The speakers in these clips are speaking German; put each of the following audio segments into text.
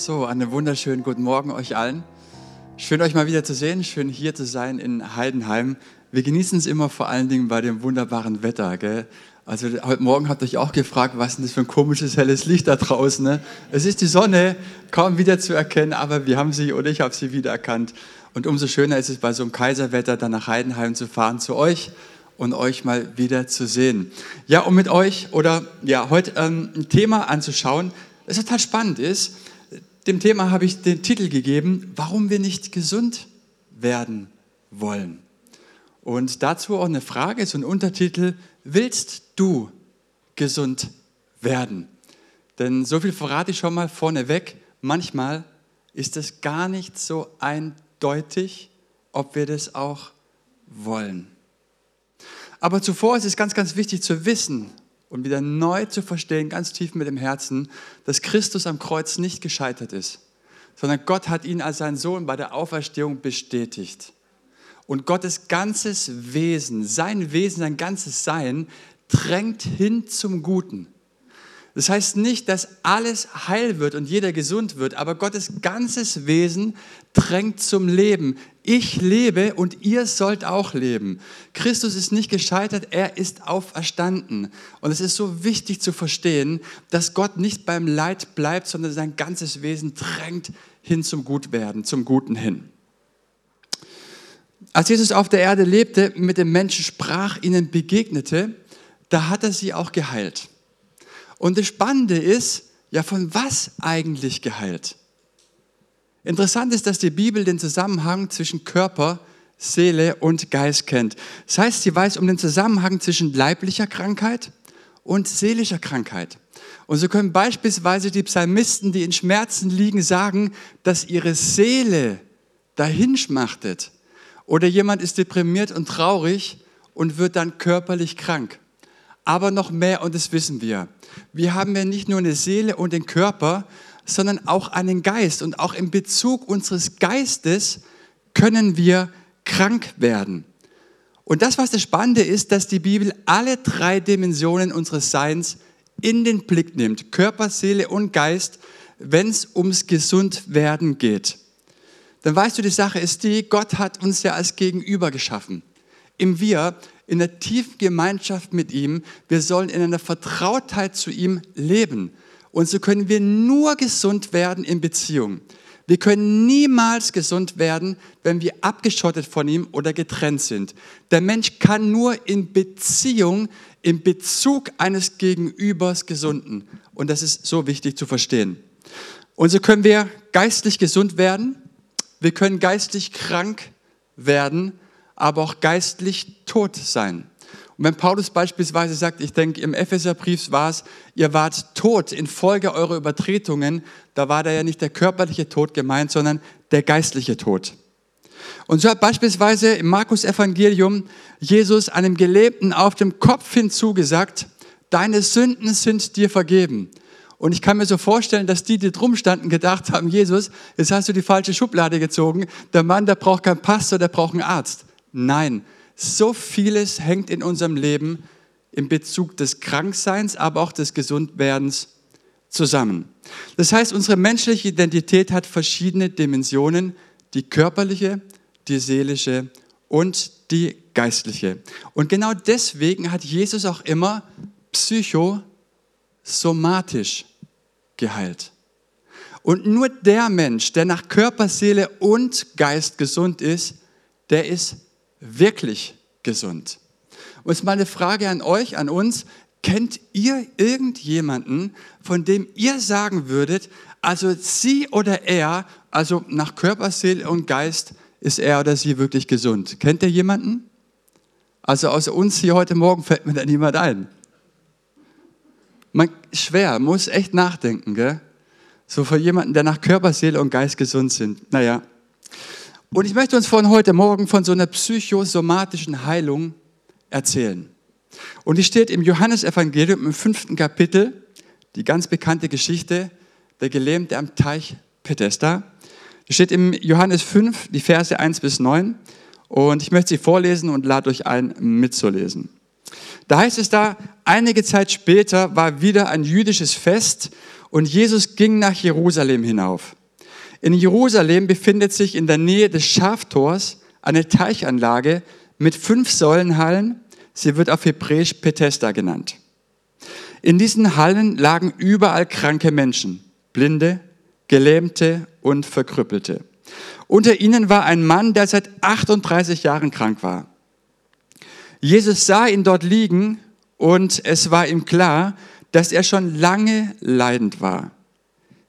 So, einen wunderschönen guten Morgen euch allen. Schön euch mal wieder zu sehen, schön hier zu sein in Heidenheim. Wir genießen es immer vor allen Dingen bei dem wunderbaren Wetter. Gell? Also heute Morgen habt ihr euch auch gefragt, was ist das für ein komisches helles Licht da draußen? Ne? Es ist die Sonne, kaum wieder zu erkennen, aber wir haben sie oder ich habe sie wiedererkannt. Und umso schöner ist es bei so einem Kaiserwetter dann nach Heidenheim zu fahren zu euch und euch mal wieder zu sehen. Ja, um mit euch oder ja heute ähm, ein Thema anzuschauen, das total spannend ist dem Thema habe ich den Titel gegeben, warum wir nicht gesund werden wollen. Und dazu auch eine Frage, so ein Untertitel, willst du gesund werden? Denn so viel verrate ich schon mal vorneweg, manchmal ist es gar nicht so eindeutig, ob wir das auch wollen. Aber zuvor ist es ganz, ganz wichtig zu wissen, und wieder neu zu verstehen, ganz tief mit dem Herzen, dass Christus am Kreuz nicht gescheitert ist, sondern Gott hat ihn als sein Sohn bei der Auferstehung bestätigt. Und Gottes ganzes Wesen, sein Wesen, sein ganzes Sein drängt hin zum Guten. Das heißt nicht, dass alles heil wird und jeder gesund wird, aber Gottes ganzes Wesen drängt zum Leben. Ich lebe und ihr sollt auch leben. Christus ist nicht gescheitert, er ist auferstanden. Und es ist so wichtig zu verstehen, dass Gott nicht beim Leid bleibt, sondern sein ganzes Wesen drängt hin zum Gutwerden, zum Guten hin. Als Jesus auf der Erde lebte, mit den Menschen sprach, ihnen begegnete, da hat er sie auch geheilt. Und das Spannende ist, ja, von was eigentlich geheilt? Interessant ist, dass die Bibel den Zusammenhang zwischen Körper, Seele und Geist kennt. Das heißt, sie weiß um den Zusammenhang zwischen leiblicher Krankheit und seelischer Krankheit. Und so können beispielsweise die Psalmisten, die in Schmerzen liegen, sagen, dass ihre Seele dahinschmachtet. Oder jemand ist deprimiert und traurig und wird dann körperlich krank aber noch mehr und das wissen wir. Wir haben ja nicht nur eine Seele und den Körper, sondern auch einen Geist. Und auch im Bezug unseres Geistes können wir krank werden. Und das, was das Spannende ist, dass die Bibel alle drei Dimensionen unseres Seins in den Blick nimmt, Körper, Seele und Geist, wenn es ums Gesundwerden geht. Dann weißt du, die Sache ist die, Gott hat uns ja als Gegenüber geschaffen. Im Wir in der tiefen Gemeinschaft mit ihm. Wir sollen in einer Vertrautheit zu ihm leben. Und so können wir nur gesund werden in Beziehung. Wir können niemals gesund werden, wenn wir abgeschottet von ihm oder getrennt sind. Der Mensch kann nur in Beziehung, im Bezug eines Gegenübers gesunden. Und das ist so wichtig zu verstehen. Und so können wir geistlich gesund werden. Wir können geistlich krank werden aber auch geistlich tot sein. Und wenn Paulus beispielsweise sagt, ich denke, im Epheserbrief war es, ihr wart tot infolge eurer Übertretungen, da war da ja nicht der körperliche Tod gemeint, sondern der geistliche Tod. Und so hat beispielsweise im Markus Evangelium Jesus einem Gelebten auf dem Kopf hinzugesagt, deine Sünden sind dir vergeben. Und ich kann mir so vorstellen, dass die, die drum standen, gedacht haben, Jesus, jetzt hast du die falsche Schublade gezogen. Der Mann, der braucht keinen Pastor, der braucht einen Arzt. Nein, so vieles hängt in unserem Leben im Bezug des Krankseins, aber auch des Gesundwerdens zusammen. Das heißt, unsere menschliche Identität hat verschiedene Dimensionen, die körperliche, die seelische und die geistliche. Und genau deswegen hat Jesus auch immer psychosomatisch geheilt. Und nur der Mensch, der nach Körper, Seele und Geist gesund ist, der ist wirklich gesund? Und jetzt mal eine Frage an euch, an uns. Kennt ihr irgendjemanden, von dem ihr sagen würdet, also sie oder er, also nach Körper, Seele und Geist, ist er oder sie wirklich gesund? Kennt ihr jemanden? Also außer uns hier heute Morgen fällt mir da niemand ein. Man, schwer, muss echt nachdenken, gell? So für jemanden, der nach Körper, Seele und Geist gesund sind. Naja, und ich möchte uns von heute Morgen von so einer psychosomatischen Heilung erzählen. Und die steht im Johannesevangelium im fünften Kapitel, die ganz bekannte Geschichte, der Gelähmte am Teich Bethesda. Die steht im Johannes 5, die Verse 1 bis 9. Und ich möchte sie vorlesen und lade euch ein, mitzulesen. Da heißt es da, einige Zeit später war wieder ein jüdisches Fest und Jesus ging nach Jerusalem hinauf. In Jerusalem befindet sich in der Nähe des Schaftors eine Teichanlage mit fünf Säulenhallen. Sie wird auf Hebräisch Bethesda genannt. In diesen Hallen lagen überall kranke Menschen, Blinde, Gelähmte und Verkrüppelte. Unter ihnen war ein Mann, der seit 38 Jahren krank war. Jesus sah ihn dort liegen und es war ihm klar, dass er schon lange leidend war.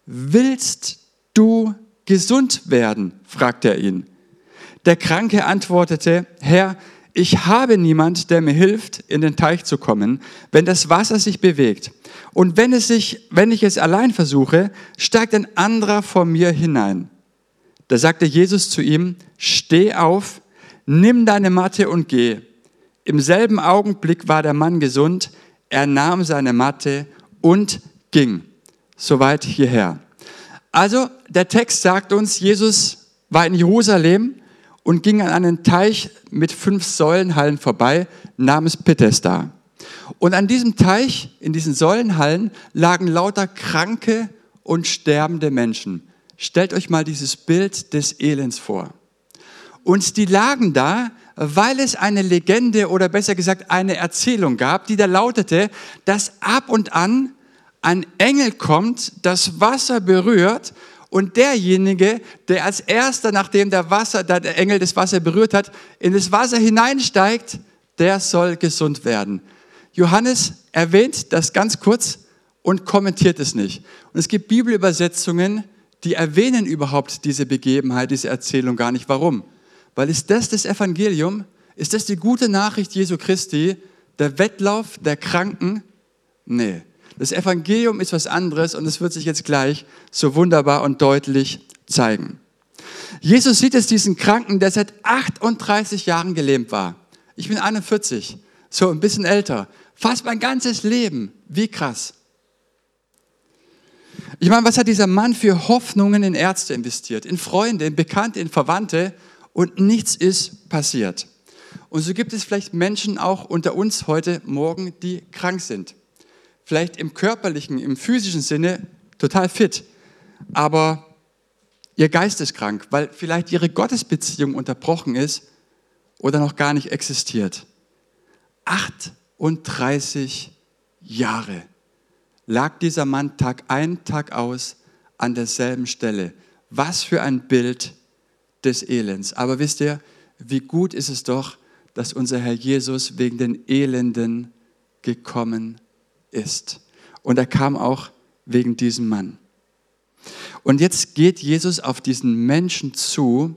Willst du gesund werden? fragte er ihn. Der Kranke antwortete, Herr, ich habe niemand, der mir hilft, in den Teich zu kommen, wenn das Wasser sich bewegt. Und wenn, es sich, wenn ich es allein versuche, steigt ein anderer vor mir hinein. Da sagte Jesus zu ihm, steh auf, nimm deine Matte und geh. Im selben Augenblick war der Mann gesund, er nahm seine Matte und ging. Soweit hierher. Also der Text sagt uns, Jesus war in Jerusalem und ging an einen Teich mit fünf Säulenhallen vorbei namens Bethesda. Und an diesem Teich, in diesen Säulenhallen, lagen lauter kranke und sterbende Menschen. Stellt euch mal dieses Bild des Elends vor. Und die lagen da, weil es eine Legende oder besser gesagt eine Erzählung gab, die da lautete, dass ab und an ein Engel kommt, das Wasser berührt und derjenige, der als erster, nachdem der, Wasser, der Engel das Wasser berührt hat, in das Wasser hineinsteigt, der soll gesund werden. Johannes erwähnt das ganz kurz und kommentiert es nicht. Und es gibt Bibelübersetzungen, die erwähnen überhaupt diese Begebenheit, diese Erzählung gar nicht. Warum? Weil ist das das Evangelium? Ist das die gute Nachricht Jesu Christi? Der Wettlauf der Kranken? Nee. Das Evangelium ist was anderes und es wird sich jetzt gleich so wunderbar und deutlich zeigen. Jesus sieht es diesen Kranken, der seit 38 Jahren gelähmt war. Ich bin 41, so ein bisschen älter. Fast mein ganzes Leben. Wie krass. Ich meine, was hat dieser Mann für Hoffnungen in Ärzte investiert, in Freunde, in Bekannte, in Verwandte und nichts ist passiert. Und so gibt es vielleicht Menschen auch unter uns heute Morgen, die krank sind vielleicht im körperlichen, im physischen Sinne total fit, aber ihr Geist ist krank, weil vielleicht ihre Gottesbeziehung unterbrochen ist oder noch gar nicht existiert. 38 Jahre lag dieser Mann Tag ein, Tag aus an derselben Stelle. Was für ein Bild des Elends. Aber wisst ihr, wie gut ist es doch, dass unser Herr Jesus wegen den Elenden gekommen ist. Und er kam auch wegen diesem Mann. Und jetzt geht Jesus auf diesen Menschen zu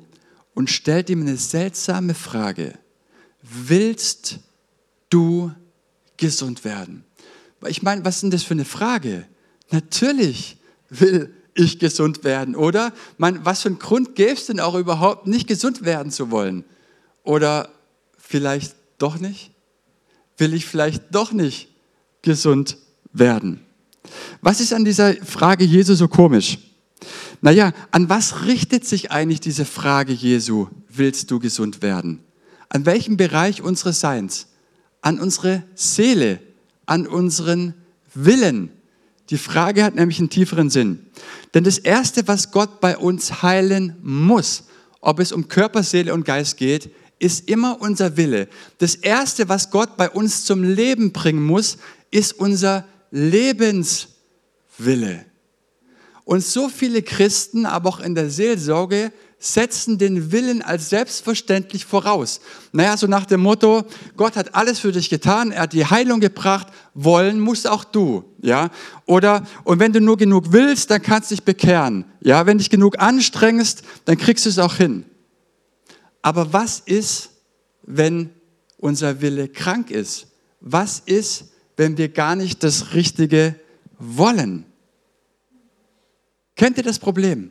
und stellt ihm eine seltsame Frage. Willst du gesund werden? Ich meine, was ist denn das für eine Frage? Natürlich will ich gesund werden, oder? Man, was für einen Grund gäbe es denn auch überhaupt, nicht gesund werden zu wollen? Oder vielleicht doch nicht? Will ich vielleicht doch nicht gesund werden. Was ist an dieser Frage Jesu so komisch? Naja, an was richtet sich eigentlich diese Frage Jesu, willst du gesund werden? An welchem Bereich unseres Seins? An unsere Seele, an unseren Willen. Die Frage hat nämlich einen tieferen Sinn. Denn das Erste, was Gott bei uns heilen muss, ob es um Körper, Seele und Geist geht, ist immer unser Wille. Das Erste, was Gott bei uns zum Leben bringen muss, ist unser Lebenswille. Und so viele Christen, aber auch in der Seelsorge, setzen den Willen als selbstverständlich voraus. Naja, so nach dem Motto, Gott hat alles für dich getan, er hat die Heilung gebracht, wollen musst auch du, ja? Oder, und wenn du nur genug willst, dann kannst du dich bekehren, ja? Wenn dich genug anstrengst, dann kriegst du es auch hin. Aber was ist, wenn unser Wille krank ist? Was ist, wenn wir gar nicht das Richtige wollen. Kennt ihr das Problem?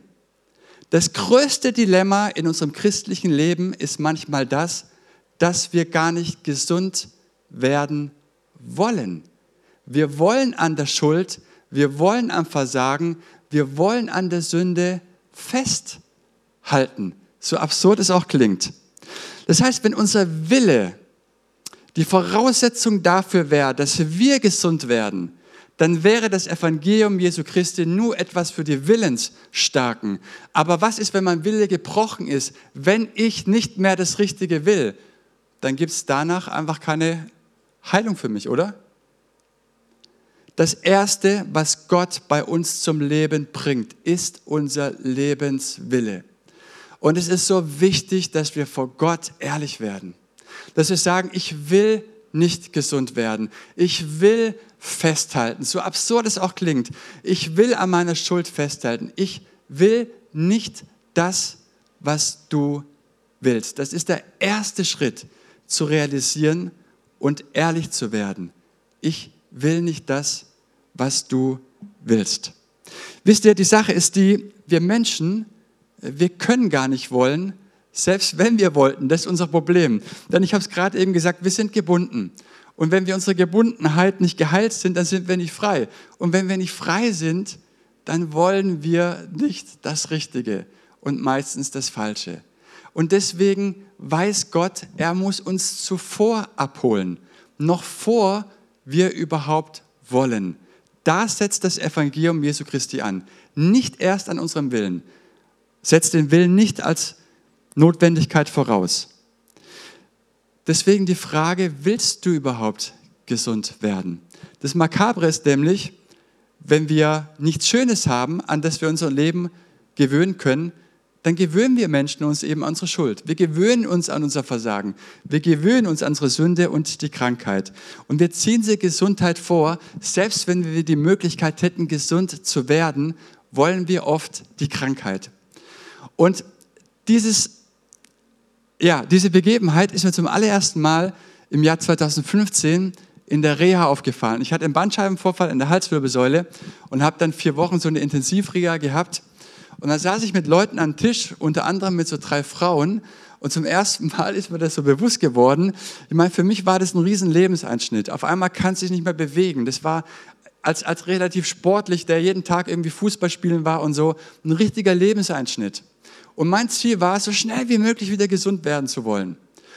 Das größte Dilemma in unserem christlichen Leben ist manchmal das, dass wir gar nicht gesund werden wollen. Wir wollen an der Schuld, wir wollen am Versagen, wir wollen an der Sünde festhalten. So absurd es auch klingt. Das heißt, wenn unser Wille die Voraussetzung dafür wäre, dass wir gesund werden, dann wäre das Evangelium Jesu Christi nur etwas für die Willensstarken. Aber was ist, wenn mein Wille gebrochen ist? Wenn ich nicht mehr das Richtige will, dann gibt es danach einfach keine Heilung für mich, oder? Das Erste, was Gott bei uns zum Leben bringt, ist unser Lebenswille. Und es ist so wichtig, dass wir vor Gott ehrlich werden. Dass wir sagen, ich will nicht gesund werden. Ich will festhalten, so absurd es auch klingt. Ich will an meiner Schuld festhalten. Ich will nicht das, was du willst. Das ist der erste Schritt, zu realisieren und ehrlich zu werden. Ich will nicht das, was du willst. Wisst ihr, die Sache ist die, wir Menschen, wir können gar nicht wollen, selbst wenn wir wollten. Das ist unser Problem. Denn ich habe es gerade eben gesagt, wir sind gebunden. Und wenn wir unsere Gebundenheit nicht geheilt sind, dann sind wir nicht frei. Und wenn wir nicht frei sind, dann wollen wir nicht das Richtige und meistens das Falsche. Und deswegen weiß Gott, er muss uns zuvor abholen, noch vor wir überhaupt wollen. Da setzt das Evangelium Jesu Christi an. Nicht erst an unserem Willen. Setzt den Willen nicht als Notwendigkeit voraus. Deswegen die Frage, willst du überhaupt gesund werden? Das Makabre ist nämlich, wenn wir nichts Schönes haben, an das wir unser Leben gewöhnen können, dann gewöhnen wir Menschen uns eben an unsere Schuld. Wir gewöhnen uns an unser Versagen. Wir gewöhnen uns an unsere Sünde und die Krankheit. Und wir ziehen sie Gesundheit vor. Selbst wenn wir die Möglichkeit hätten, gesund zu werden, wollen wir oft die Krankheit. Und dieses ja, diese Begebenheit ist mir zum allerersten Mal im Jahr 2015 in der Reha aufgefallen. Ich hatte einen Bandscheibenvorfall in der Halswirbelsäule und habe dann vier Wochen so eine Intensivreha gehabt. Und dann saß ich mit Leuten am Tisch, unter anderem mit so drei Frauen. Und zum ersten Mal ist mir das so bewusst geworden. Ich meine, für mich war das ein riesen Lebenseinschnitt. Auf einmal kannst du dich nicht mehr bewegen. Das war als, als relativ sportlich, der jeden Tag irgendwie Fußball spielen war und so, ein richtiger Lebenseinschnitt. Und mein Ziel war, so schnell wie möglich wieder gesund werden zu wollen.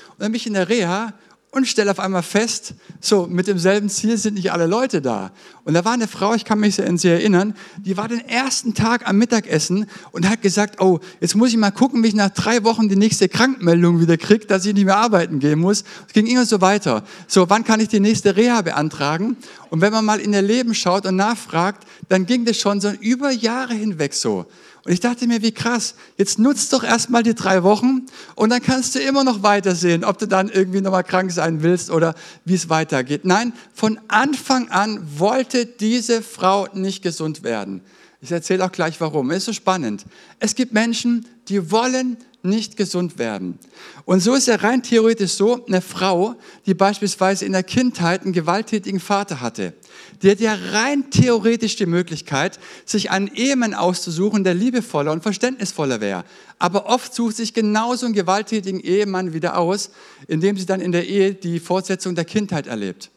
Und dann bin ich in der Reha und stelle auf einmal fest, so mit demselben Ziel sind nicht alle Leute da. Und da war eine Frau, ich kann mich sehr an sie erinnern, die war den ersten Tag am Mittagessen und hat gesagt, oh, jetzt muss ich mal gucken, wie ich nach drei Wochen die nächste Krankmeldung wieder kriege, dass ich nicht mehr arbeiten gehen muss. Es ging immer so weiter. So, wann kann ich die nächste Reha beantragen? Und wenn man mal in ihr Leben schaut und nachfragt, dann ging das schon so über Jahre hinweg so. Und ich dachte mir, wie krass, jetzt nutzt doch erstmal die drei Wochen und dann kannst du immer noch weitersehen, ob du dann irgendwie nochmal krank sein willst oder wie es weitergeht. Nein, von Anfang an wollte diese Frau nicht gesund werden. Ich erzähle auch gleich warum. Es ist so spannend. Es gibt Menschen, die wollen nicht gesund werden. Und so ist ja rein theoretisch so, eine Frau, die beispielsweise in der Kindheit einen gewalttätigen Vater hatte, die hat ja rein theoretisch die Möglichkeit, sich einen Ehemann auszusuchen, der liebevoller und verständnisvoller wäre. Aber oft sucht sich genauso einen gewalttätigen Ehemann wieder aus, indem sie dann in der Ehe die Fortsetzung der Kindheit erlebt.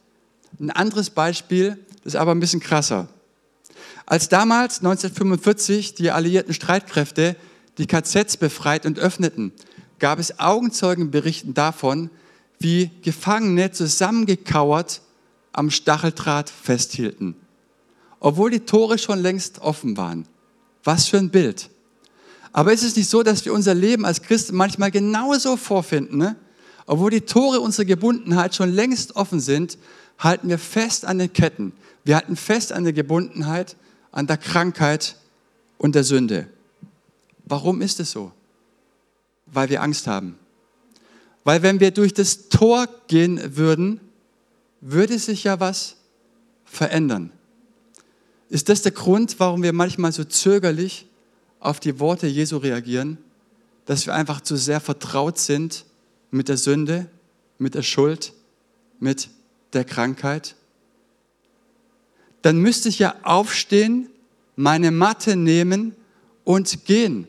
Ein anderes Beispiel, das ist aber ein bisschen krasser. Als damals 1945 die alliierten Streitkräfte die KZs befreit und öffneten, gab es Augenzeugenberichten davon, wie Gefangene zusammengekauert am Stacheldraht festhielten, obwohl die Tore schon längst offen waren. Was für ein Bild. Aber ist es nicht so, dass wir unser Leben als Christen manchmal genauso vorfinden? Ne? Obwohl die Tore unserer Gebundenheit schon längst offen sind, halten wir fest an den Ketten. Wir halten fest an der Gebundenheit, an der Krankheit und der Sünde. Warum ist es so? Weil wir Angst haben. Weil wenn wir durch das Tor gehen würden, würde sich ja was verändern. Ist das der Grund, warum wir manchmal so zögerlich auf die Worte Jesu reagieren? Dass wir einfach zu sehr vertraut sind mit der Sünde, mit der Schuld, mit der Krankheit? Dann müsste ich ja aufstehen, meine Matte nehmen und gehen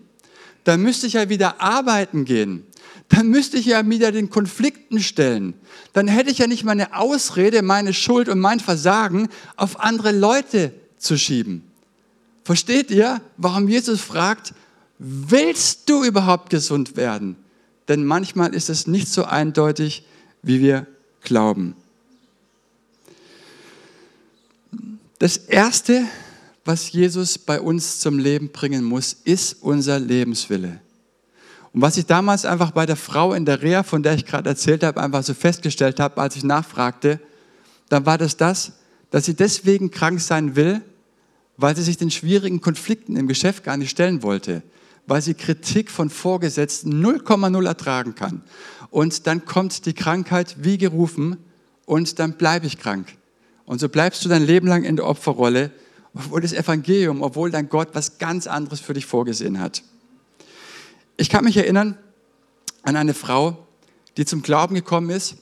dann müsste ich ja wieder arbeiten gehen. Dann müsste ich ja wieder den Konflikten stellen. Dann hätte ich ja nicht meine Ausrede, meine Schuld und mein Versagen auf andere Leute zu schieben. Versteht ihr, warum Jesus fragt, willst du überhaupt gesund werden? Denn manchmal ist es nicht so eindeutig, wie wir glauben. Das Erste, was Jesus bei uns zum Leben bringen muss, ist unser Lebenswille. Und was ich damals einfach bei der Frau in der Reha, von der ich gerade erzählt habe, einfach so festgestellt habe, als ich nachfragte, dann war das das, dass sie deswegen krank sein will, weil sie sich den schwierigen Konflikten im Geschäft gar nicht stellen wollte, weil sie Kritik von Vorgesetzten 0,0 ertragen kann. Und dann kommt die Krankheit wie gerufen und dann bleibe ich krank. Und so bleibst du dein Leben lang in der Opferrolle, obwohl das Evangelium, obwohl dein Gott was ganz anderes für dich vorgesehen hat. Ich kann mich erinnern an eine Frau, die zum Glauben gekommen ist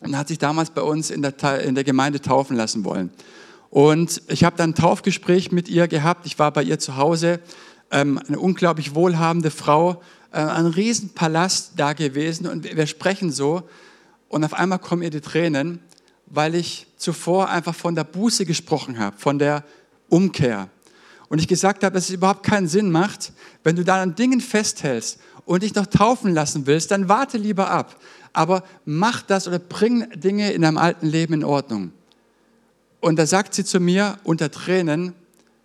und hat sich damals bei uns in der, in der Gemeinde taufen lassen wollen. Und ich habe dann ein Taufgespräch mit ihr gehabt. Ich war bei ihr zu Hause. Ähm, eine unglaublich wohlhabende Frau, äh, ein Riesenpalast da gewesen und wir sprechen so. Und auf einmal kommen ihr die Tränen weil ich zuvor einfach von der Buße gesprochen habe, von der Umkehr. Und ich gesagt habe, dass es überhaupt keinen Sinn macht, wenn du da an Dingen festhältst und dich noch taufen lassen willst, dann warte lieber ab. Aber mach das oder bring Dinge in deinem alten Leben in Ordnung. Und da sagt sie zu mir unter Tränen,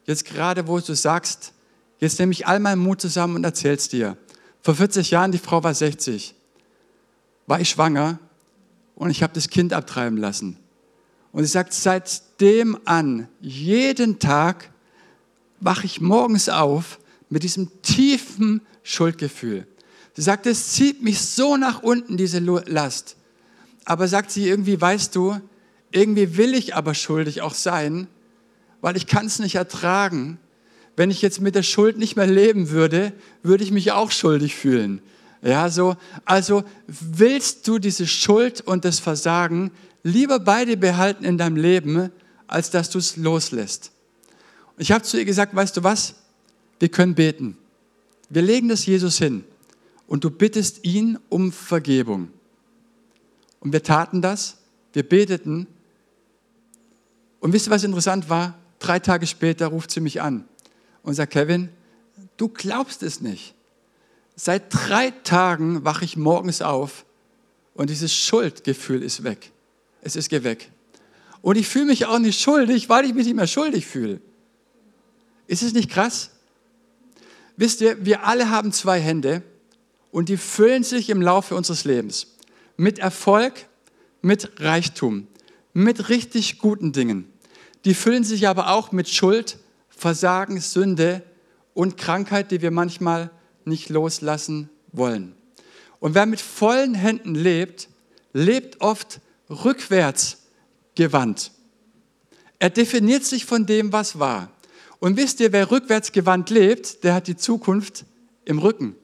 jetzt gerade wo du sagst, jetzt nehme ich all meinen Mut zusammen und erzähl's dir. Vor 40 Jahren, die Frau war 60, war ich schwanger und ich habe das Kind abtreiben lassen. Und sie sagt, seitdem an, jeden Tag wache ich morgens auf mit diesem tiefen Schuldgefühl. Sie sagt, es zieht mich so nach unten, diese Last. Aber sagt sie, irgendwie weißt du, irgendwie will ich aber schuldig auch sein, weil ich kann es nicht ertragen. Wenn ich jetzt mit der Schuld nicht mehr leben würde, würde ich mich auch schuldig fühlen. Ja, so, also willst du diese Schuld und das Versagen lieber beide behalten in deinem Leben, als dass du es loslässt. Und ich habe zu ihr gesagt, weißt du was? Wir können beten. Wir legen das Jesus hin und du bittest ihn um Vergebung. Und wir taten das, wir beteten. Und wisst ihr, was interessant war? Drei Tage später ruft sie mich an und sagt, Kevin, du glaubst es nicht. Seit drei Tagen wache ich morgens auf und dieses Schuldgefühl ist weg. Es ist weg. Und ich fühle mich auch nicht schuldig, weil ich mich nicht mehr schuldig fühle. Ist es nicht krass? Wisst ihr, wir alle haben zwei Hände und die füllen sich im Laufe unseres Lebens mit Erfolg, mit Reichtum, mit richtig guten Dingen. Die füllen sich aber auch mit Schuld, Versagen, Sünde und Krankheit, die wir manchmal nicht loslassen wollen. Und wer mit vollen Händen lebt, lebt oft rückwärts gewandt. Er definiert sich von dem, was war. Und wisst ihr, wer rückwärts gewandt lebt, der hat die Zukunft im Rücken.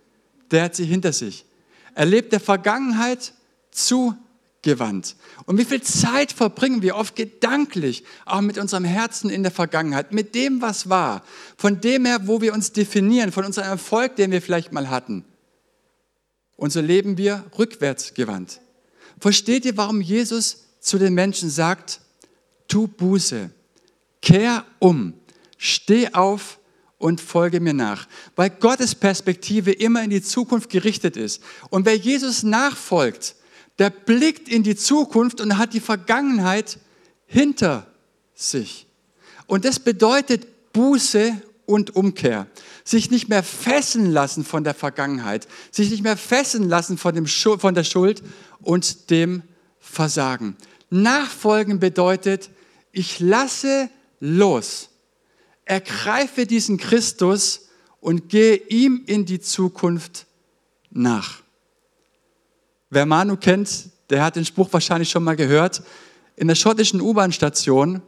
Der hat sie hinter sich. Er lebt der Vergangenheit zu gewandt. Und wie viel Zeit verbringen wir oft gedanklich, auch mit unserem Herzen in der Vergangenheit, mit dem, was war, von dem her, wo wir uns definieren, von unserem Erfolg, den wir vielleicht mal hatten. Und so leben wir rückwärts gewandt. Versteht ihr, warum Jesus zu den Menschen sagt, tu Buße, kehr um, steh auf und folge mir nach. Weil Gottes Perspektive immer in die Zukunft gerichtet ist. Und wer Jesus nachfolgt, der blickt in die Zukunft und hat die Vergangenheit hinter sich. Und das bedeutet Buße und Umkehr. Sich nicht mehr fesseln lassen von der Vergangenheit, sich nicht mehr fesseln lassen von, dem, von der Schuld und dem Versagen. Nachfolgen bedeutet, ich lasse los, ergreife diesen Christus und gehe ihm in die Zukunft nach. Wer Manu kennt, der hat den Spruch wahrscheinlich schon mal gehört. In der schottischen U-Bahn-Station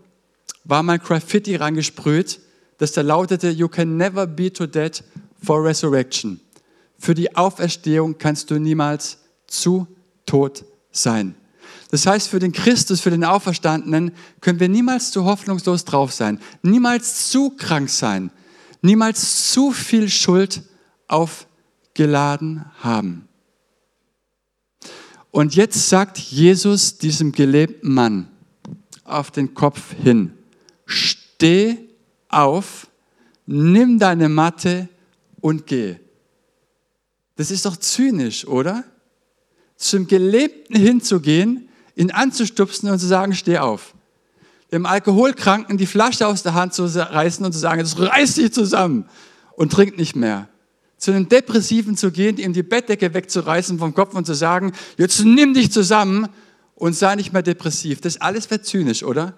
war mal Graffiti reingesprüht, das da lautete, You can never be too dead for resurrection. Für die Auferstehung kannst du niemals zu tot sein. Das heißt, für den Christus, für den Auferstandenen können wir niemals zu hoffnungslos drauf sein, niemals zu krank sein, niemals zu viel Schuld aufgeladen haben. Und jetzt sagt Jesus diesem gelebten Mann auf den Kopf hin, steh auf, nimm deine Matte und geh. Das ist doch zynisch, oder? Zum Gelebten hinzugehen, ihn anzustupsen und zu sagen, steh auf. Dem Alkoholkranken die Flasche aus der Hand zu reißen und zu sagen, das reißt dich zusammen und trink nicht mehr. Zu einem Depressiven zu gehen, ihm die Bettdecke wegzureißen vom Kopf und zu sagen, jetzt nimm dich zusammen und sei nicht mehr depressiv. Das alles wäre zynisch, oder?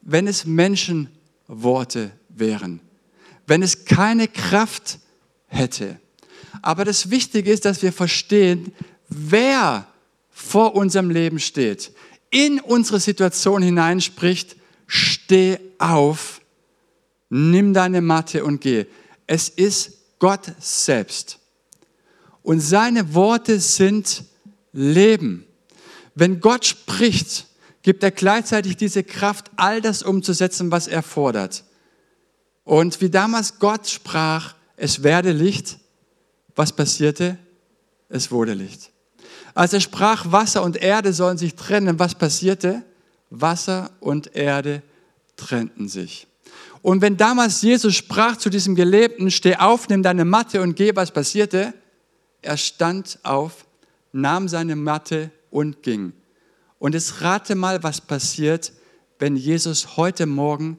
Wenn es Menschenworte wären. Wenn es keine Kraft hätte. Aber das Wichtige ist, dass wir verstehen, wer vor unserem Leben steht, in unsere Situation hineinspricht, steh auf, nimm deine Matte und geh. Es ist Gott selbst. Und seine Worte sind Leben. Wenn Gott spricht, gibt er gleichzeitig diese Kraft, all das umzusetzen, was er fordert. Und wie damals Gott sprach, es werde Licht, was passierte? Es wurde Licht. Als er sprach, Wasser und Erde sollen sich trennen, was passierte? Wasser und Erde trennten sich. Und wenn damals Jesus sprach zu diesem Gelebten, steh auf, nimm deine Matte und geh, was passierte? Er stand auf, nahm seine Matte und ging. Und jetzt rate mal, was passiert, wenn Jesus heute Morgen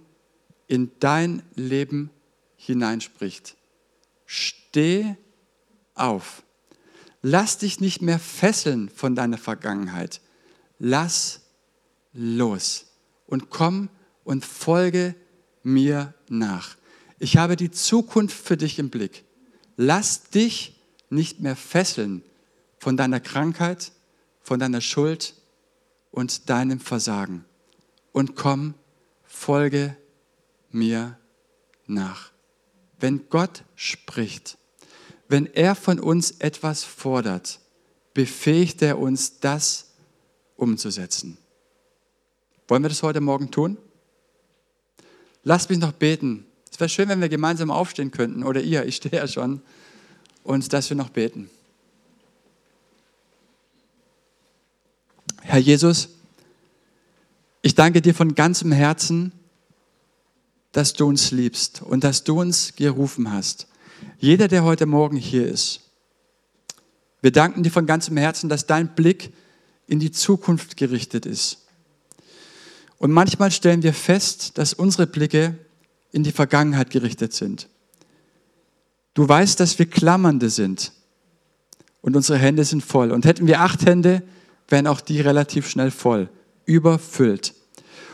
in dein Leben hineinspricht. Steh auf. Lass dich nicht mehr fesseln von deiner Vergangenheit. Lass los und komm und folge mir nach. Ich habe die Zukunft für dich im Blick. Lass dich nicht mehr fesseln von deiner Krankheit, von deiner Schuld und deinem Versagen. Und komm, folge mir nach. Wenn Gott spricht, wenn er von uns etwas fordert, befähigt er uns, das umzusetzen. Wollen wir das heute Morgen tun? Lasst mich noch beten. Es wäre schön, wenn wir gemeinsam aufstehen könnten, oder ihr, ich stehe ja schon, und dass wir noch beten. Herr Jesus, ich danke dir von ganzem Herzen, dass du uns liebst und dass du uns gerufen hast. Jeder, der heute Morgen hier ist, wir danken dir von ganzem Herzen, dass dein Blick in die Zukunft gerichtet ist. Und manchmal stellen wir fest, dass unsere Blicke in die Vergangenheit gerichtet sind. Du weißt, dass wir Klammernde sind und unsere Hände sind voll. Und hätten wir acht Hände, wären auch die relativ schnell voll, überfüllt.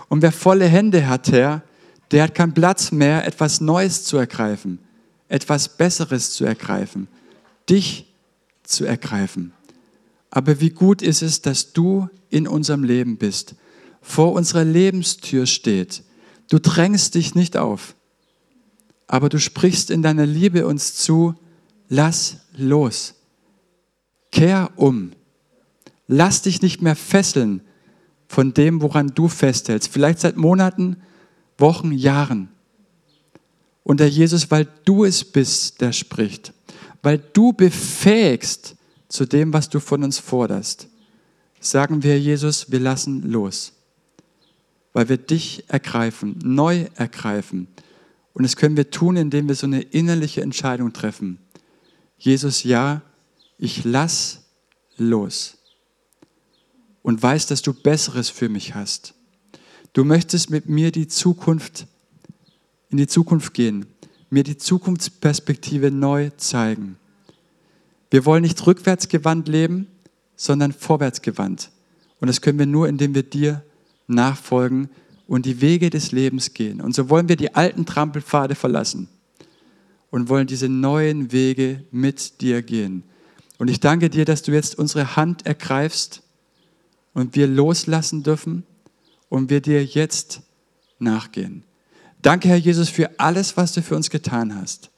Und wer volle Hände hat, Herr, der hat keinen Platz mehr, etwas Neues zu ergreifen etwas Besseres zu ergreifen, dich zu ergreifen. Aber wie gut ist es, dass du in unserem Leben bist, vor unserer Lebenstür steht. Du drängst dich nicht auf, aber du sprichst in deiner Liebe uns zu, lass los, kehr um, lass dich nicht mehr fesseln von dem, woran du festhältst, vielleicht seit Monaten, Wochen, Jahren. Und Herr Jesus, weil du es bist, der spricht, weil du befähigst zu dem, was du von uns forderst, sagen wir, Jesus, wir lassen los, weil wir dich ergreifen, neu ergreifen. Und das können wir tun, indem wir so eine innerliche Entscheidung treffen. Jesus, ja, ich lass los und weiß, dass du Besseres für mich hast. Du möchtest mit mir die Zukunft in die Zukunft gehen, mir die Zukunftsperspektive neu zeigen. Wir wollen nicht rückwärtsgewandt leben, sondern vorwärtsgewandt. Und das können wir nur, indem wir dir nachfolgen und die Wege des Lebens gehen. Und so wollen wir die alten Trampelpfade verlassen und wollen diese neuen Wege mit dir gehen. Und ich danke dir, dass du jetzt unsere Hand ergreifst und wir loslassen dürfen und wir dir jetzt nachgehen. Danke, Herr Jesus, für alles, was du für uns getan hast.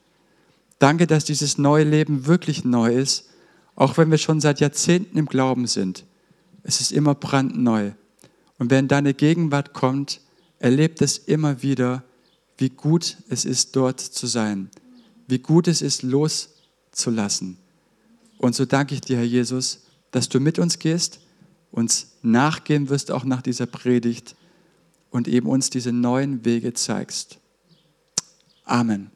Danke, dass dieses neue Leben wirklich neu ist, auch wenn wir schon seit Jahrzehnten im Glauben sind. Es ist immer brandneu. Und wer in deine Gegenwart kommt, erlebt es immer wieder, wie gut es ist, dort zu sein, wie gut es ist, loszulassen. Und so danke ich dir, Herr Jesus, dass du mit uns gehst, uns nachgehen wirst, auch nach dieser Predigt und eben uns diese neuen Wege zeigst. Amen.